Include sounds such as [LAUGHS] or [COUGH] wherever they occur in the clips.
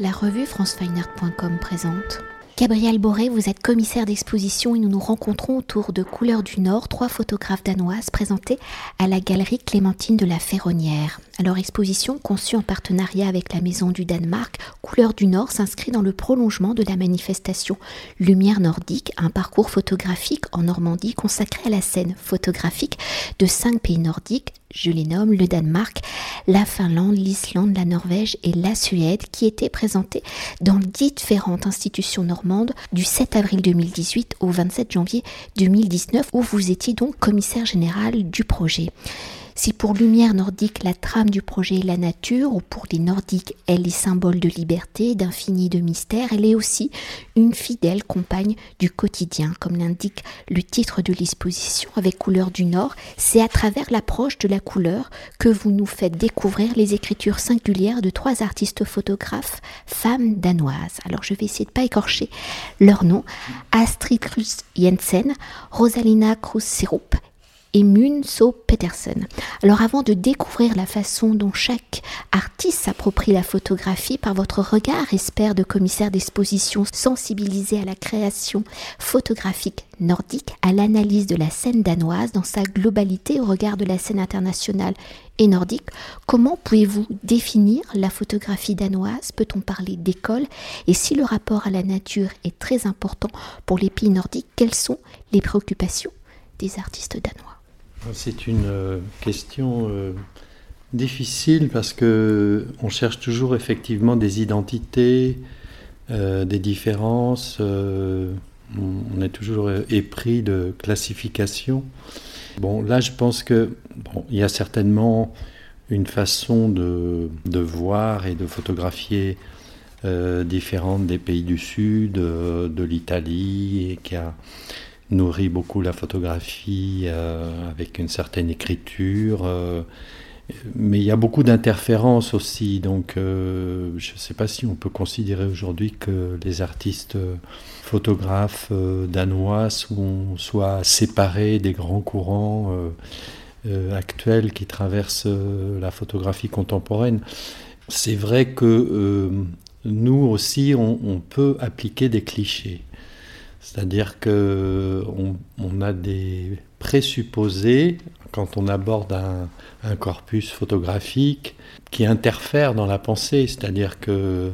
La revue francefineart.com présente. Gabriel Boré, vous êtes commissaire d'exposition et nous nous rencontrons autour de Couleurs du Nord, trois photographes danoises présentées à la galerie Clémentine de la Ferronnière. Alors, exposition conçue en partenariat avec la Maison du Danemark, Couleurs du Nord s'inscrit dans le prolongement de la manifestation Lumière nordique, un parcours photographique en Normandie consacré à la scène photographique de cinq pays nordiques je les nomme le Danemark, la Finlande, l'Islande, la Norvège et la Suède, qui étaient présentés dans différentes institutions normandes du 7 avril 2018 au 27 janvier 2019, où vous étiez donc commissaire général du projet. Si pour Lumière nordique la trame du projet est la nature, ou pour les nordiques elle est symbole de liberté, d'infini, de mystère, elle est aussi une fidèle compagne du quotidien, comme l'indique le titre de l'exposition avec Couleur du Nord. C'est à travers l'approche de la couleur que vous nous faites découvrir les écritures singulières de trois artistes photographes, femmes danoises. Alors je vais essayer de pas écorcher leur nom. Astrid Krus Jensen, Rosalina Krus Sirup et Munso Peterson. Alors avant de découvrir la façon dont chaque artiste s'approprie la photographie par votre regard, espère de commissaire d'exposition sensibilisé à la création photographique nordique, à l'analyse de la scène danoise dans sa globalité au regard de la scène internationale et nordique, comment pouvez-vous définir la photographie danoise? Peut-on parler d'école? Et si le rapport à la nature est très important pour les pays nordiques, quelles sont les préoccupations des artistes danois? C'est une euh, question euh, difficile parce que on cherche toujours effectivement des identités, euh, des différences. on est toujours épris de classification. Bon, là, je pense que bon, il y a certainement une façon de, de voir et de photographier différente des pays du Sud, de l'Italie, et qui a nourrit beaucoup la photographie euh, avec une certaine écriture. Euh, mais il y a beaucoup d'interférences aussi, donc euh, je ne sais pas si on peut considérer aujourd'hui que les artistes photographes danois sont, soient séparés des grands courants actuels qui traversent la photographie contemporaine. C'est vrai que nous aussi, on peut appliquer des clichés. C'est-à-dire qu'on on a des présupposés quand on aborde un, corpus photographique qui interfèrent dans la pensée. C'est-à-dire que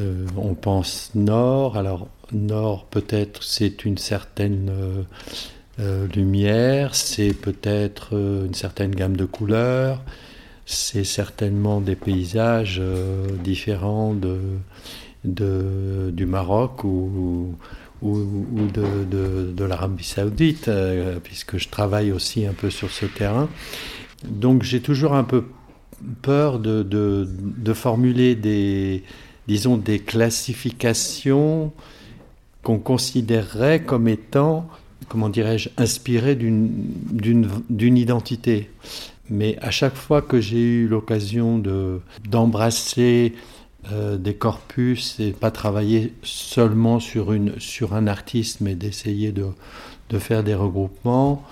euh, on pense nord, alors nord peut-être c'est une certaine euh, euh, lumière, c'est peut-être une certaine gamme de couleurs, c'est certainement des paysages différents du Maroc ou ou, de, de, l'Arabie saoudite, euh, puisque je travaille aussi un peu sur ce terrain. Donc j'ai toujours un peu peur de, de, formuler des, disons, des classifications qu'on considérerait comme étant, comment dirais-je, inspirées d'une identité. Mais à chaque fois que j'ai eu l'occasion d'embrasser euh, des corpus et pas travailler seulement sur, une, sur un artiste, mais d'essayer de, de, faire des regroupements.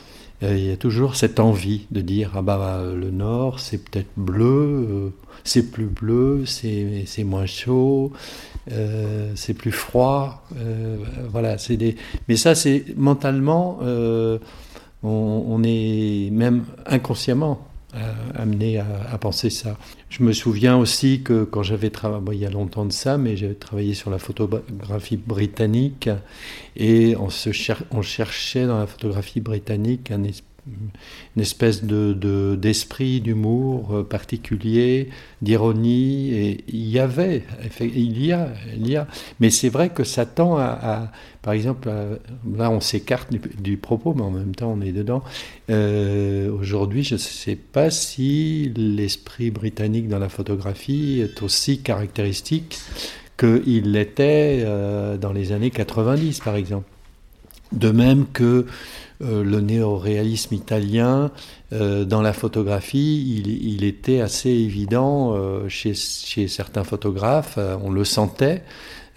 Euh, il y a toujours cette envie de dire ah bah le nord c'est peut-être bleu, euh, c'est plus bleu, c'est moins chaud, c'est plus froid. voilà, c'est des. Mais ça c'est mentalement, on, est même inconsciemment amené à, penser ça. Je me souviens aussi que quand j'avais travaillé, il y a longtemps de ça, mais j'avais travaillé sur la photographie britannique et on, cherchait dans la photographie britannique un esprit une espèce de, d'esprit d'humour euh, particulier, d'ironie. Et il y avait, il y a, il y a. Mais c'est vrai que ça tend à, par exemple, là on s'écarte du, propos, mais en même temps on est dedans. Euh, aujourd'hui, je ne sais pas si l'esprit britannique dans la photographie est aussi caractéristique qu'il l'était euh, dans les années 90, par exemple. De même que euh, le néoréalisme italien dans la photographie, il, était assez évident chez, chez, certains photographes, on le sentait.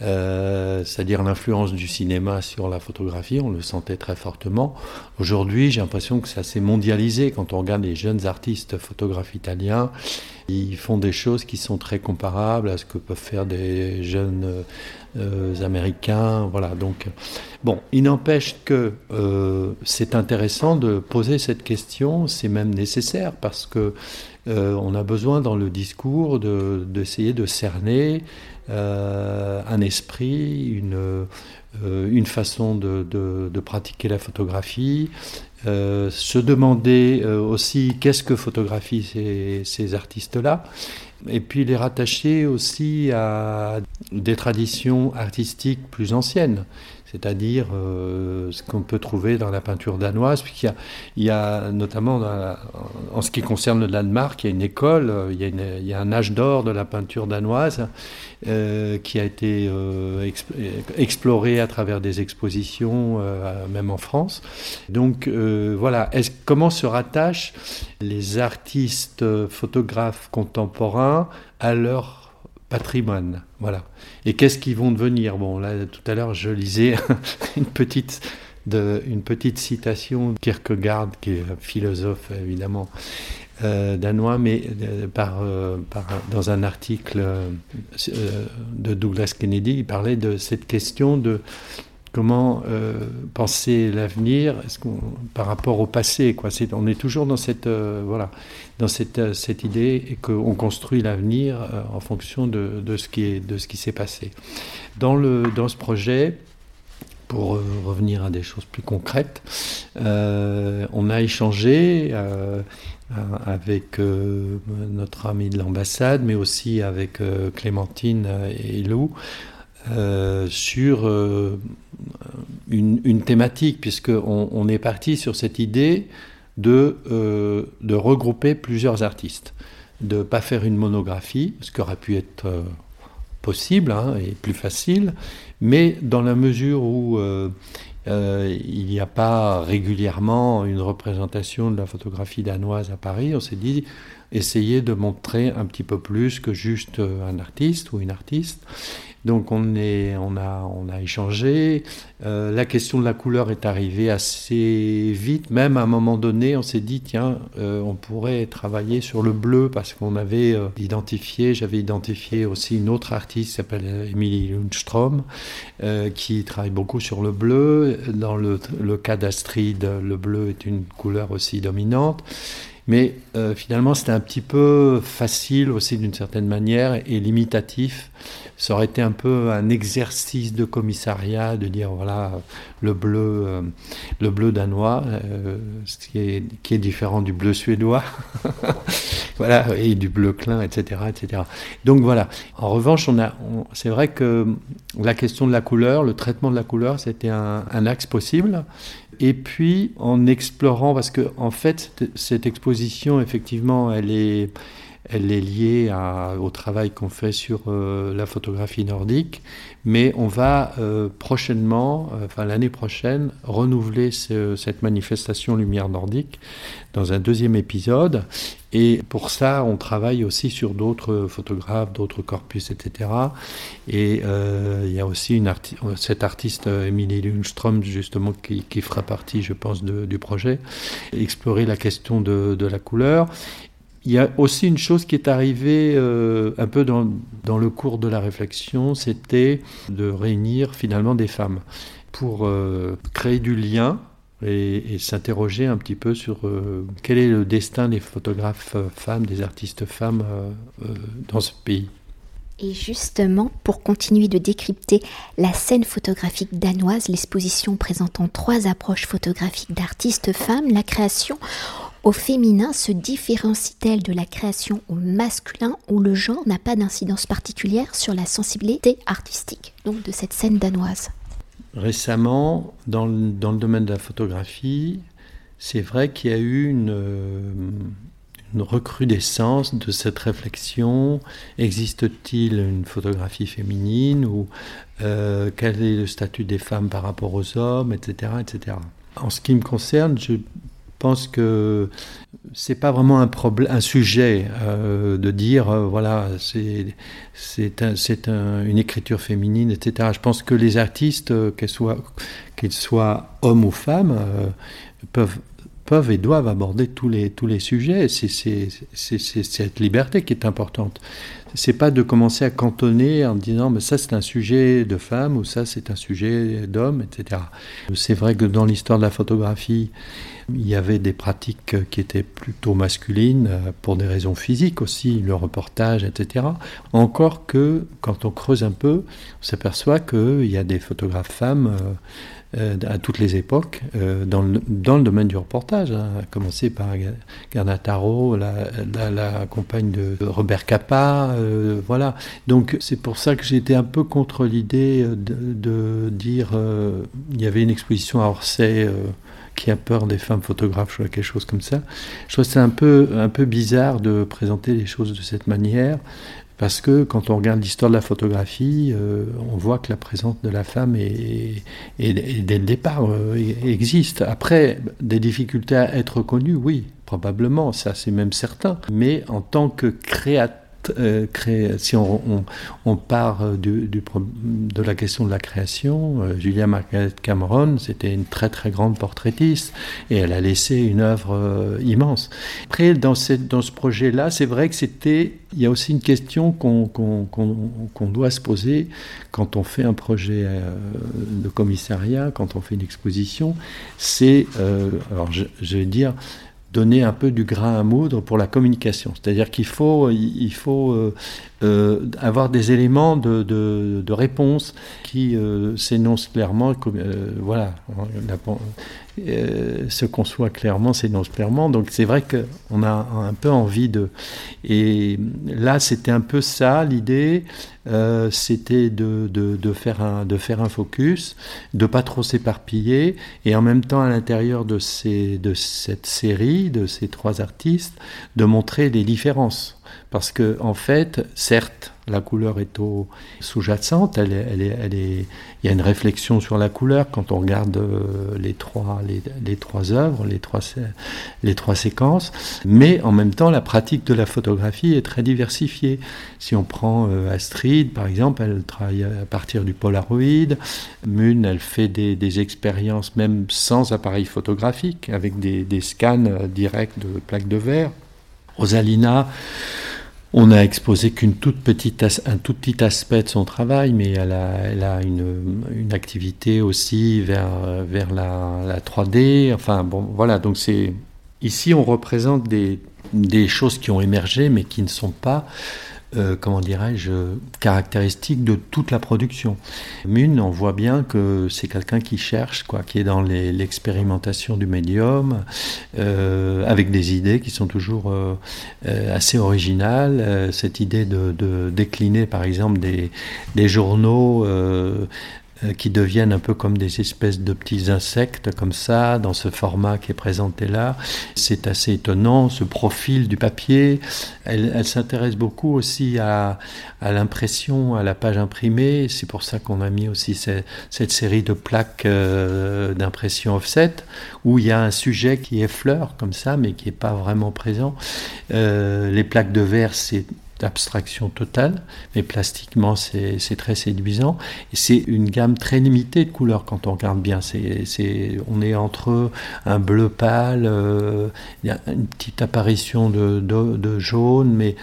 Euh, c'est-à-dire l'influence du cinéma sur la photographie, on le sentait très fortement. Aujourd'hui, j'ai l'impression que ça s'est mondialisé. Quand on regarde les jeunes artistes photographes italiens, ils font des choses qui sont très comparables à ce que peuvent faire des jeunes euh, américains. Voilà. Donc, bon, il n'empêche que euh, c'est intéressant de poser cette question. C'est même nécessaire parce que on a besoin dans le discours d'essayer de cerner euh, un esprit, une, euh, une façon de, de, pratiquer la photographie, euh, se demander aussi qu'est-ce que photographient ces, ces artistes-là, et puis les rattacher aussi à des traditions artistiques plus anciennes c'est-à-dire euh, ce qu'on peut trouver dans la peinture danoise, puisqu'il y a, il y a notamment en ce qui concerne le Danemark, il y a une école, euh, il y a, un âge d'or de la peinture danoise euh, qui a été exploré à travers des expositions, même en France. Donc voilà, comment se rattachent les artistes photographes contemporains à leur patrimoine. Voilà. Et qu'est-ce qu'ils vont devenir? Bon, là, tout à l'heure, je lisais [LAUGHS] une petite, une petite citation de Kierkegaard, qui est un philosophe, évidemment, euh, danois, mais euh, euh, dans un article de Douglas Kennedy, il parlait de cette question de comment penser l'avenir? Par rapport au passé. On est toujours dans cette, euh, cette idée et qu'on construit l'avenir euh, en fonction de, ce qui s'est passé. Dans, ce projet, pour euh, revenir à des choses plus concrètes, on a échangé avec notre ami de l'ambassade, mais aussi avec Clémentine et Lou, sur une, une, thématique, puisqu'on on est parti sur cette idée de, euh, de regrouper plusieurs artistes, de ne pas faire une monographie, ce qui aurait pu être euh, possible hein, et plus facile, mais dans la mesure où euh, il n'y a pas régulièrement une représentation de la photographie danoise à Paris, on s'est dit essayer de montrer un petit peu plus que juste un artiste ou une artiste. Donc on, a, échangé. Euh, la question de la couleur est arrivée assez vite. Même à un moment donné, on s'est dit, tiens, euh, on pourrait travailler sur le bleu parce qu'on avait euh, identifié, j'avais identifié aussi une autre artiste qui s'appelle Emily Lundström, qui travaille beaucoup sur le bleu. Dans le, le cas d'Astrid, le bleu est une couleur aussi dominante. Mais finalement, c'était un petit peu facile aussi d'une certaine manière et limitatif. Ça aurait été un peu un exercice de commissariat de dire voilà le bleu euh, le bleu danois euh, qui, est, qui est différent du bleu suédois [LAUGHS] voilà et du bleu clin etc etc donc voilà. En revanche on a c'est vrai que la question de la couleur le traitement de la couleur c'était un axe possible et puis en explorant parce que en fait cette exposition effectivement elle est elle est liée au travail qu'on fait sur euh, la photographie nordique, mais on va euh, prochainement, euh, enfin l'année prochaine, renouveler cette manifestation Lumière nordique dans un deuxième épisode. Et pour ça, on travaille aussi sur d'autres photographes, d'autres corpus, etc. Et il y a aussi cette artiste, Emilie Lundström, justement, qui, fera partie, je pense, du projet, explorer la question de la couleur. Il y a aussi une chose qui est arrivée euh, un peu dans, le cours de la réflexion, c'était de réunir finalement des femmes pour euh, créer du lien et, s'interroger un petit peu sur euh, quel est le destin des photographes femmes, des artistes femmes dans ce pays. Et justement, pour continuer de décrypter la scène photographique danoise, l'exposition présentant trois approches photographiques d'artistes femmes, la création au féminin se différencie-t-elle de la création au masculin où le genre n'a pas d'incidence particulière sur la sensibilité artistique, donc de cette scène danoise? Récemment, dans le, dans le domaine de la photographie, c'est vrai qu'il y a eu une, une, recrudescence de cette réflexion. Existe-t-il une photographie féminine ou euh, quel est le statut des femmes par rapport aux hommes, etc., etc. En ce qui me concerne, je pense que c'est pas vraiment un problème, un sujet euh, de dire euh, voilà c'est c'est un, un, une écriture féminine, etc. Je pense que les artistes, euh, soient qu'ils soient hommes ou femmes, peuvent peuvent et doivent aborder tous les tous les sujets. C'est cette liberté qui est importante c'est pas de commencer à cantonner en disant mais ça c'est un sujet de femme ou ça c'est un sujet d'homme, etc. C'est vrai que dans l'histoire de la photographie, il y avait des pratiques qui étaient plutôt masculines euh, pour des raisons physiques aussi, le reportage, etc. Encore que quand on creuse un peu, on s'aperçoit qu'il y a des photographes femmes euh, à toutes les époques euh, dans, le, dans, le, domaine du reportage, hein, à commencer par Garda Taro, la, la, compagne de Robert Capa, euh, voilà. Donc c'est pour ça que j'étais un peu contre l'idée de, dire il y avait une exposition à Orsay qui a peur des femmes photographes, ou quelque chose comme ça. Je trouve c'est un peu, un peu bizarre de présenter les choses de cette manière. Parce que quand on regarde l'histoire de la photographie, euh, on voit que la présence de la femme est, dès le départ euh, existe. Après, des difficultés à être reconnues, oui, probablement, ça c'est même certain. Mais en tant que créateur, euh, si on, part du, de la question de la création, euh, Julia Margaret Cameron, c'était une très très grande portraitiste et elle a laissé une œuvre euh, immense. Après, dans, ce projet-là, c'est vrai que c'était, il y a aussi une question qu'on qu'on doit se poser quand on fait un projet de commissariat, quand on fait une exposition, c'est, alors je, je vais dire, donner un peu du grain à moudre pour la communication. C'est-à-dire qu'il faut, euh, euh, avoir des éléments de, de, réponse qui euh, s'énoncent clairement. voilà, se conçoit clairement, s'énonce clairement. Donc c'est vrai qu'on a un peu envie de... Et là, c'était un peu ça l'idée. Euh, c'était de, de, faire un, de faire un focus, de pas trop s'éparpiller, et en même temps à l'intérieur de, ces, de cette série, de ces trois artistes, de montrer les différences. Parce que, en fait, certes, la couleur est sous-jacente, elle elle est, il y a une réflexion sur la couleur quand on regarde euh, les trois, les, trois œuvres, les trois, les trois séquences, mais en même temps, la pratique de la photographie est très diversifiée. Si on prend euh, Astrid, par exemple, elle travaille à partir du Polaroid, Mun, elle fait des, expériences même sans appareil photographique, avec des, des scans euh, directs de plaques de verre. Rosalina, on n'a exposé qu'une toute petite, tout petit aspect de son travail, mais elle a, une, activité aussi vers, la, la 3D. Enfin, bon, voilà. Donc, ici, on représente des, des choses qui ont émergé, mais qui ne sont pas euh, comment dirais-je, caractéristique de toute la production. Mune, on voit bien que c'est quelqu'un qui cherche, quoi, qui est dans l'expérimentation du médium, euh, avec des idées qui sont toujours euh, assez originales. cette idée de, décliner, par exemple, des, journaux qui deviennent un peu comme des espèces de petits insectes comme ça, dans ce format qui est présenté là. C'est assez étonnant, ce profil du papier. Elle, s'intéresse beaucoup aussi à, l'impression, à la page imprimée. C'est pour ça qu'on a mis aussi cette, série de plaques euh, d'impression offset, où il y a un sujet qui effleure comme ça, mais qui n'est pas vraiment présent. Euh, les plaques de verre, c'est d'abstraction totale, mais plastiquement c'est très séduisant. C'est une gamme très limitée de couleurs quand on regarde bien. c'est on est entre un bleu pâle, euh, il y a une petite apparition de, de, jaune, mais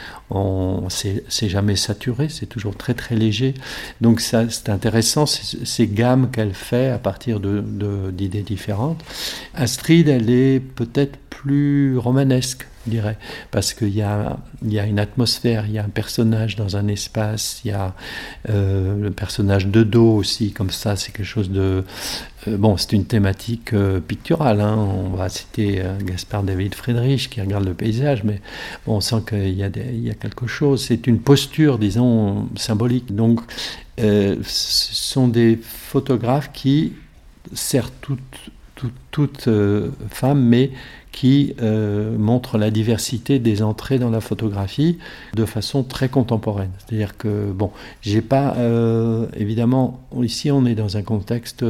c'est jamais saturé, c'est toujours très très léger. Donc c'est intéressant ces gammes qu'elle fait à partir d'idées différentes. Astrid, elle est peut-être plus romanesque je dirais, parce qu'il y a, y a une atmosphère, il y a un personnage dans un espace, il y a euh, le personnage de dos aussi, comme ça, c'est quelque chose de... Euh, bon, c'est une thématique euh, picturale, hein. on va citer Gaspard David Friedrich qui regarde le paysage, mais on sent qu'il y, a y a quelque chose, c'est une posture, disons, symbolique. Donc, ce sont des photographes qui, certes, toutes, toutes, toutes femmes, mais qui euh, montre la diversité des entrées dans la photographie de façon très contemporaine. C'est-à-dire que, bon, j'ai pas, euh, évidemment, ici on est dans un contexte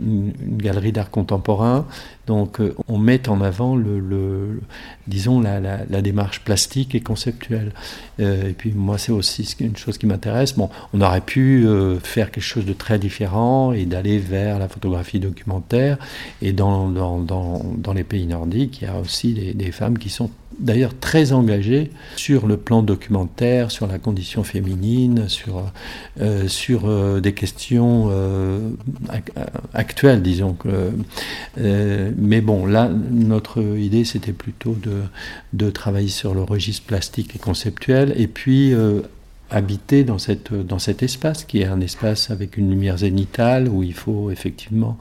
une, galerie d'art contemporain. Donc euh, on met en avant le, disons la, démarche plastique et conceptuelle. Euh, et puis moi c'est aussi une chose qui m'intéresse. Bon, on aurait pu euh, faire quelque chose de très différent et d'aller vers la photographie documentaire. Et dans, dans, dans, les pays nordiques, il y a aussi des femmes qui sont d'ailleurs très engagées sur le plan documentaire, sur la condition féminine, sur, euh, sur euh, des questions euh, actuelles, disons. Mais bon, là, notre idée, c'était plutôt de, de travailler sur le registre plastique et conceptuel, et puis habiter dans, cette, dans cet espace qui est un espace avec une lumière zénitale où il faut effectivement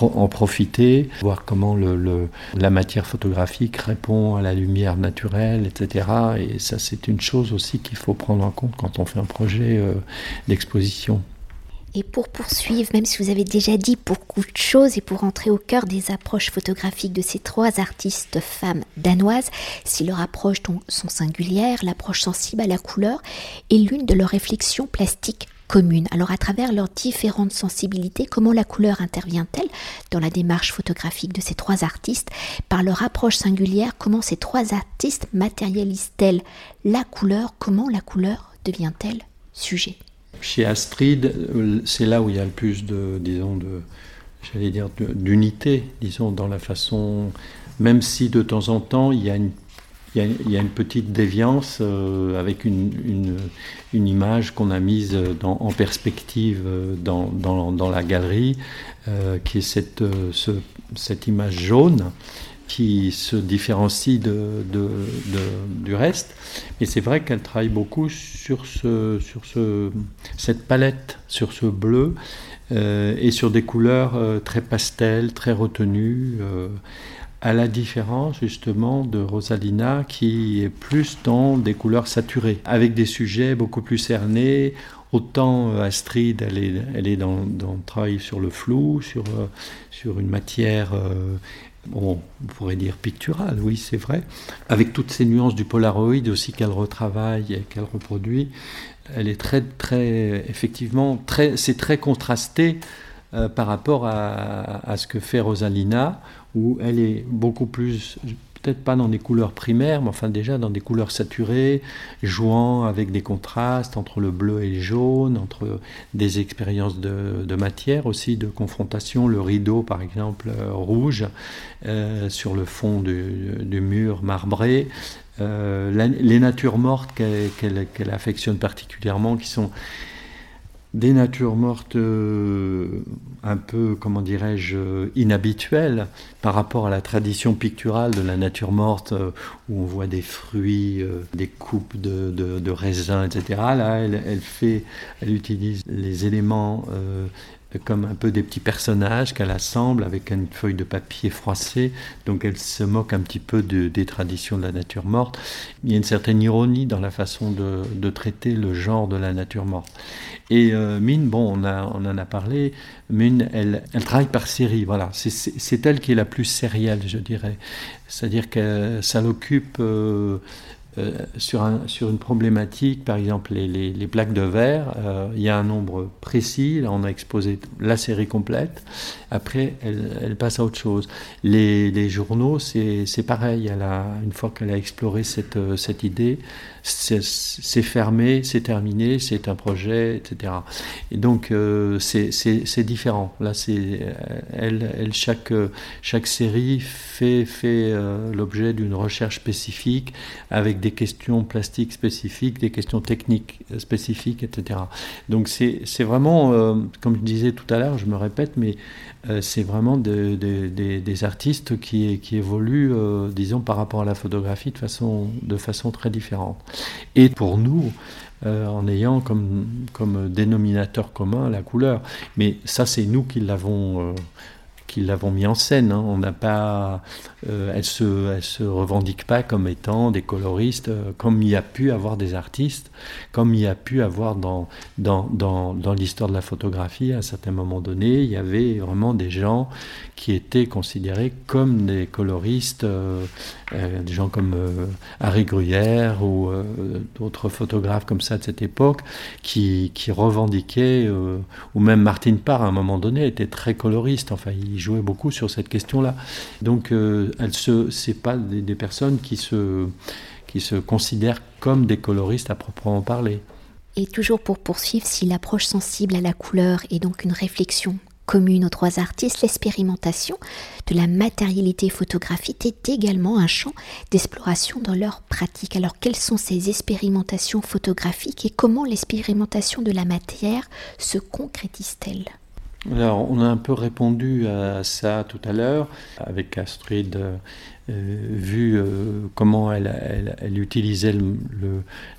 en profiter, voir comment le, la matière photographique répond à la lumière naturelle, etc. Et ça, c'est une chose aussi qu'il faut prendre en compte quand on fait un projet euh, d'exposition. Et pour poursuivre, même si vous avez déjà dit beaucoup de choses et pour entrer au cœur des approches photographiques de ces trois artistes femmes danoises, si leurs approches sont singulières, l'approche sensible à la couleur est l'une de leurs réflexions plastiques communes. Alors à travers leurs différentes sensibilités, comment la couleur intervient-elle dans la démarche photographique de ces trois artistes? Par leur approche singulière, comment ces trois artistes matérialisent-elles la couleur? Comment la couleur devient-elle sujet? Chez Astrid, euh, c'est là où il y a le plus de, disons, de, j'allais dire, d'unité, disons, dans la façon, même si de temps en temps il y a une, petite déviance euh, avec une, image qu'on a mise en perspective euh, dans, dans, dans la galerie, qui est cette, ce, cette image jaune qui se différencie du reste. Mais c'est vrai qu'elle travaille beaucoup sur, ce, sur ce, cette palette, sur ce bleu, euh, et sur des couleurs euh, très pastel, très retenues, euh, à la différence justement de Rosalina qui est plus dans des couleurs saturées, avec des sujets beaucoup plus cernés. Autant Astrid, elle est, elle est dans, dans travail sur le flou, sur, sur une matière on pourrait dire picturale, oui, c'est vrai, avec toutes ces nuances du Polaroid aussi qu'elle retravaille et qu'elle reproduit. Elle est très, très, effectivement, très, c'est très contrasté euh, par rapport à, à, ce que fait Rosalina, où elle est beaucoup plus peut-être pas dans des couleurs primaires, mais enfin déjà dans des couleurs saturées, jouant avec des contrastes entre le bleu et le jaune, entre des expériences de, matière aussi, de confrontation, le rideau par exemple euh, rouge euh, sur le fond du, mur marbré, euh, les natures mortes qu'elle affectionne particulièrement, qui sont des natures mortes euh, un peu, comment dirais-je, inhabituelles par rapport à la tradition picturale de la nature morte, euh, où on voit des fruits, euh, des coupes de, raisins, etc. Là, elle, fait, elle utilise les éléments comme un peu des petits personnages qu'elle assemble avec une feuille de papier froissée. Donc elle se moque un petit peu des traditions de la nature morte. Il y a une certaine ironie dans la façon de, traiter le genre de la nature morte. Et euh, Mine, bon, on, en a parlé, Mine, elle, elle travaille par série, voilà. C'est elle qui est la plus sérielle, je dirais. C'est-à-dire que ça l'occupe... Euh, euh, sur, un, sur, une problématique, par exemple les, les, plaques de verre, euh, il y a un nombre précis, là on a exposé la série complète, après elle, elle passe à autre chose. Les, les journaux, c'est pareil, elle a, une fois qu'elle a exploré cette, euh, cette idée, c'est fermé, c'est terminé, c'est un projet, etc. Et donc c'est différent. Là, chaque, série fait, fait l'objet d'une recherche spécifique avec des questions plastiques spécifiques, des questions techniques spécifiques, etc. Donc c'est vraiment, euh, comme je disais tout à l'heure, je me répète, mais euh, c'est vraiment des artistes qui, évoluent, euh, disons, par rapport à la photographie de façon très différente. Et pour nous, en ayant comme, comme dénominateur commun la couleur. Mais ça, c'est nous qui l'avons qui l'avons mis en scène. Hein. On n'a pas, euh, elle se, elle se revendique pas comme étant des coloristes, euh, comme il y a pu avoir des artistes, comme il y a pu avoir dans dans, dans, dans l'histoire de la photographie à un certain moment donné, il y avait vraiment des gens qui étaient considérés comme des coloristes, euh, des gens comme Harry Gruyère ou d'autres photographes comme ça de cette époque, qui, revendiquaient, ou même Martine Parr à un moment donné était très coloriste. Enfin, il jouait beaucoup sur cette question-là. Donc, euh, elle se, c'est pas des, personnes qui se considèrent comme des coloristes à proprement parler. Et toujours pour poursuivre, si l'approche sensible à la couleur est donc une réflexion commune aux trois artistes, l'expérimentation de la matérialité photographique est également un champ d'exploration dans leur pratique. Alors quelles sont ces expérimentations photographiques et comment l'expérimentation de la matière se concrétise-t-elle? Alors, on a un peu répondu à ça tout à l'heure avec Astrid, euh, vu euh, comment elle, utilisait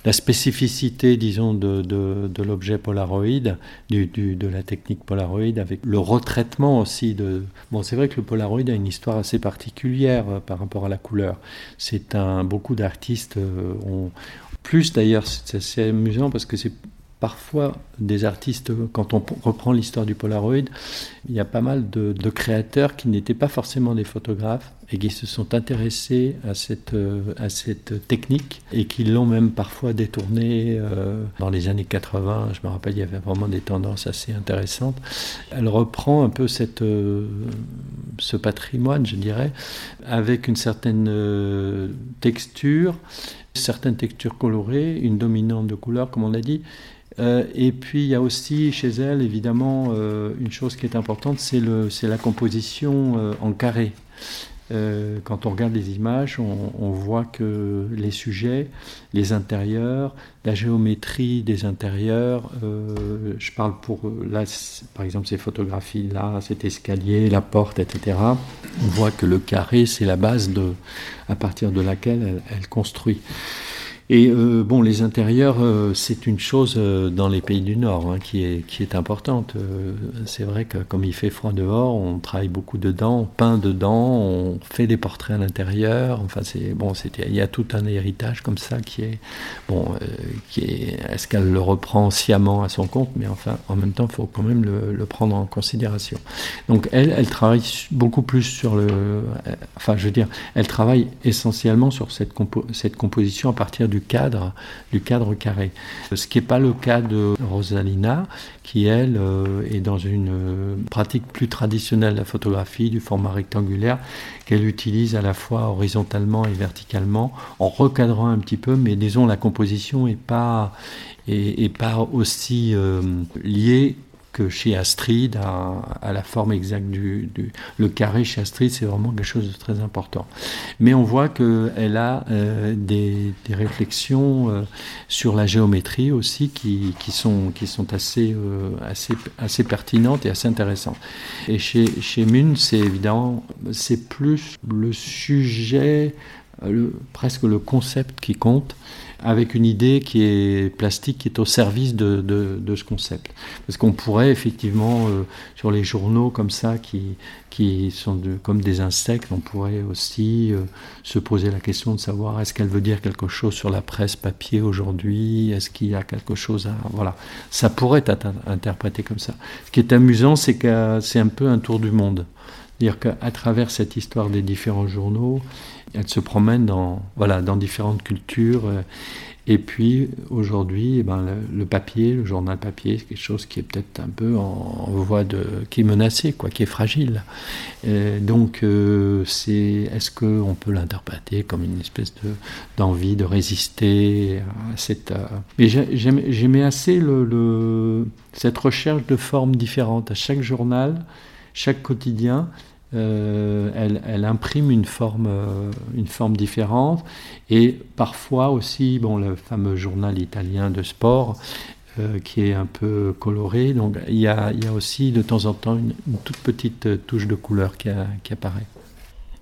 la spécificité, disons, de, l'objet Polaroid, de la technique Polaroid, avec le retraitement aussi de. Bon, c'est vrai que le Polaroid a une histoire assez particulière euh, par rapport à la couleur. C'est un. Beaucoup d'artistes ont. Plus d'ailleurs, c'est assez amusant parce que c'est parfois des artistes, quand on reprend l'histoire du Polaroid, il y a pas mal de, créateurs qui n'étaient pas forcément des photographes et qui se sont intéressés à cette, euh, à cette technique et qui l'ont même parfois détournée euh, dans les années 80. Je me rappelle, il y avait vraiment des tendances assez intéressantes. Elle reprend un peu cette, euh, ce patrimoine, je dirais, avec une certaine texture, certaines textures colorées, une dominante de couleur, comme on l'a dit, euh, et puis il y a aussi chez elle, évidemment, euh, une chose qui est importante, c'est la composition euh, en carré. quand on regarde les images, on, voit que les sujets, les intérieurs, la géométrie des intérieurs, je parle pour là, par exemple ces photographies-là, cet escalier, la porte, etc. On voit que le carré, c'est la base de, à partir de laquelle elle construit. Et euh, bon, les intérieurs, euh, c'est une chose euh, dans les pays du Nord hein, qui, est, qui est importante. c'est vrai que comme il fait froid dehors, on travaille beaucoup dedans, on peint dedans, on fait des portraits à l'intérieur. Enfin, c'est bon, c'était, il y a tout un héritage comme ça qui est bon, qui est. Est-ce qu'elle le reprend sciemment à son compte Mais enfin, en même temps, il faut quand même le, prendre en considération. Donc, elle, elle travaille beaucoup plus sur le. Enfin, je veux dire, elle travaille essentiellement sur cette, compo cette composition à partir du du cadre, du cadre carré. Ce qui n'est pas le cas de Rosalina, qui elle euh, est dans une euh, pratique plus traditionnelle de la photographie, du format rectangulaire, qu'elle utilise à la fois horizontalement et verticalement, en recadrant un petit peu, mais disons la composition n'est pas, est, pas aussi euh, liée chez Astrid, à, la forme exacte du, Le carré chez Astrid, c'est vraiment quelque chose de très important. Mais on voit qu'elle a euh, des, réflexions euh, sur la géométrie aussi qui, qui, sont, qui sont assez, euh, assez, assez pertinentes et assez intéressantes. Et chez, chez Mun, c'est évidemment, c'est plus le sujet, presque le concept qui compte avec une idée qui est plastique, qui est au service de, ce concept. Parce qu'on pourrait effectivement, euh, sur les journaux comme ça, qui, sont comme des insectes, on pourrait aussi euh, se poser la question de savoir est-ce qu'elle veut dire quelque chose sur la presse papier aujourd'hui, est-ce qu'il y a quelque chose à... Voilà, ça pourrait être interprété comme ça. Ce qui est amusant, c'est que c'est un peu un tour du monde. C'est-à-dire qu'à travers cette histoire des différents journaux, elle se promène dans, voilà, dans différentes cultures. Euh, et puis aujourd'hui, eh ben, le, papier, le journal papier, c'est quelque chose qui est peut-être un peu en, voie de, qui est menacé, quoi, qui est fragile. donc, euh, est-ce qu'on peut l'interpréter comme une espèce de, d'envie de résister à cette. Euh, mais j'aimais assez le, cette recherche de formes différentes. À chaque journal, chaque quotidien, euh, elle, imprime une forme, euh, une forme différente. Et parfois aussi, bon, le fameux journal italien de sport, euh, qui est un peu coloré. Donc il y, a, aussi de temps en temps une, toute petite touche de couleur qui apparaît.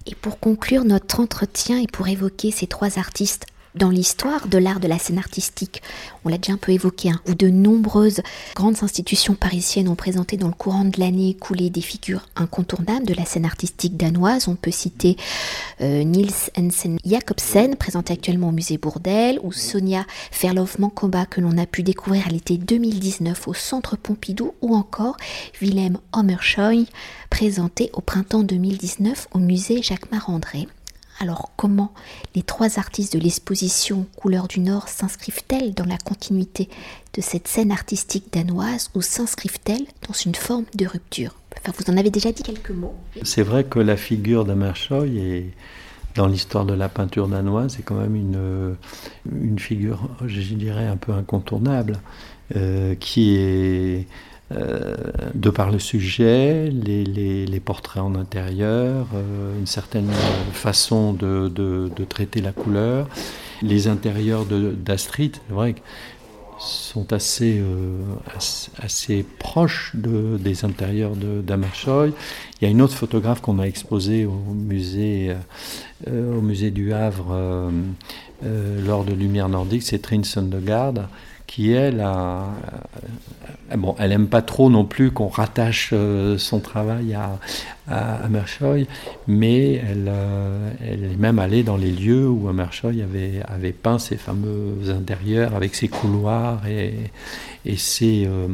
Et pour conclure notre entretien et pour évoquer ces trois artistes Dans l'histoire de l'art de la scène artistique, on l'a déjà un peu évoqué, hein, où de nombreuses grandes institutions parisiennes ont présenté dans le courant de l'année écoulée des figures incontournables de la scène artistique danoise. On peut citer euh, Niels Hansen Jacobsen, présenté actuellement au musée Bourdelle, ou Sonia Ferlov-Mankoba, que l'on a pu découvrir à l'été 2019 au Centre Pompidou, ou encore Willem Hommerschoy, présenté au printemps 2019 au musée Jacques Marandré. Alors comment les trois artistes de l'exposition Couleurs du Nord s'inscrivent-elles dans la continuité de cette scène artistique danoise ou s'inscrivent-elles dans une forme de rupture? Enfin, Vous en avez déjà dit quelques mots. C'est vrai que la figure d'Amershoy est dans l'histoire de la peinture danoise, c'est quand même une, figure, je dirais, un peu incontournable, euh, qui est euh, de par le sujet, les, portraits en intérieur, euh, une certaine façon de, traiter la couleur. Les intérieurs d'Astrid, c'est vrai, sont assez, euh, proches de, des intérieurs d'Amashoy. Il y a une autre photographe qu'on a exposée au musée, au musée du Havre lors de Lumière nordique, c'est Trine Sundegaard qui elle a, bon, elle aime pas trop non plus qu'on rattache euh, son travail à, à, mais elle, euh, elle est même allée dans les lieux où Amershoy avait, avait peint ses fameux intérieurs avec ses couloirs et, et ses, euh,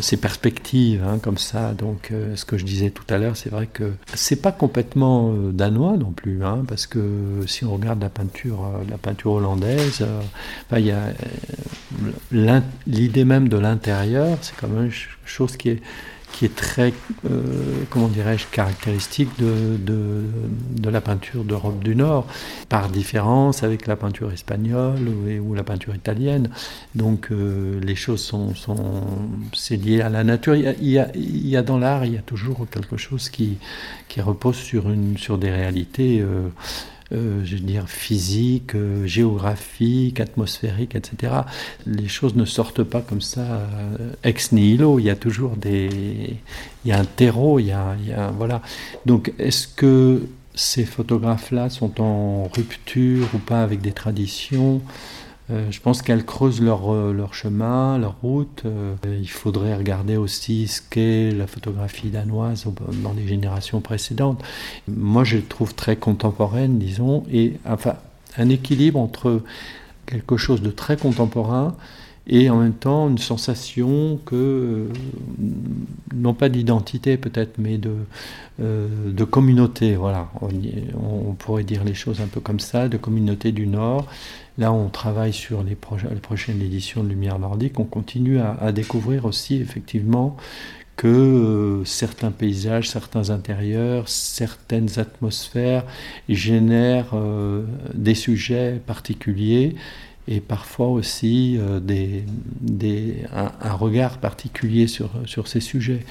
ses perspectives hein, comme ça. Donc, ce que je disais tout à l'heure, c'est vrai que c'est pas complètement danois non plus, hein, parce que si on regarde la peinture, la peinture hollandaise, l'idée même de l'intérieur, c'est quand même une chose qui est, qui est très, euh, comment dirais-je, caractéristique de, de, la peinture d'Europe du Nord, par différence avec la peinture espagnole ou, la peinture italienne. Donc euh, les choses sont, sont c'est lié à la nature. Il y a, il y a, dans l'art, il y a toujours quelque chose qui, qui repose sur, une, sur des réalités. Euh, euh, je dire, physique, euh, géographique, atmosphérique, etc. Les choses ne sortent pas comme ça euh, ex nihilo. Il y a toujours des, il y a un terreau, il y a, il y a voilà. Donc, est-ce que ces photographes-là sont en rupture ou pas avec des traditions? Euh, je pense qu'elles creusent leur, euh, chemin, leur route. Euh, il faudrait regarder aussi ce qu'est la photographie danoise dans les générations précédentes. Moi, je les trouve très contemporaine, disons, et enfin, un équilibre entre quelque chose de très contemporain et en même temps une sensation que, non pas d'identité peut-être, mais de, communauté, voilà, on, pourrait dire les choses un peu comme ça, de communauté du Nord, Là, on travaille sur les, prochaines éditions de Lumière nordique. On continue à, découvrir aussi, effectivement, que euh, certains paysages, certains intérieurs, certaines atmosphères génèrent euh, des sujets particuliers et parfois aussi euh, un, regard particulier sur, sur ces sujets.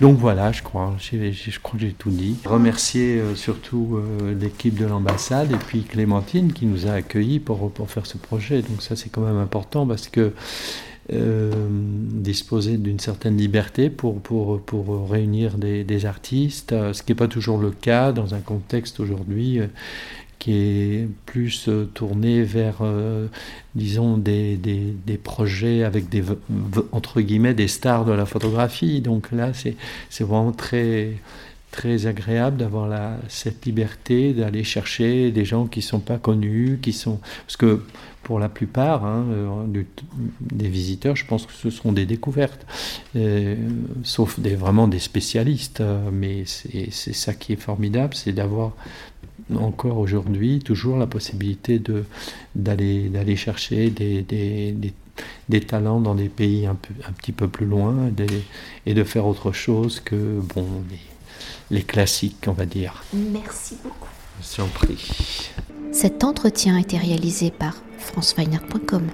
Donc voilà, je crois, je crois que j'ai tout dit. Remercier euh, surtout euh, l'équipe de l'ambassade et puis Clémentine qui nous a accueillis pour, faire ce projet. Donc ça c'est quand même important parce que euh, disposer d'une certaine liberté pour réunir des, des artistes, ce qui n'est pas toujours le cas dans un contexte aujourd'hui qui est plus euh, tourné vers, euh, disons, des, des, des, projets avec des, entre guillemets, des stars de la photographie. Donc là, c'est vraiment très, très agréable d'avoir cette liberté d'aller chercher des gens qui ne sont pas connus, qui sont... Parce que pour la plupart hein, euh, des visiteurs, je pense que ce seront des découvertes, sauf des, vraiment des spécialistes. mais c'est ça qui est formidable, c'est d'avoir encore aujourd'hui toujours la possibilité de, d'aller, d'aller chercher des, des, des, talents dans des pays un, peu, un petit peu plus loin et de faire autre chose que bon, les, les classiques, on va dire. Merci beaucoup. Je prie. Cet entretien a été réalisé par franceweiner.com.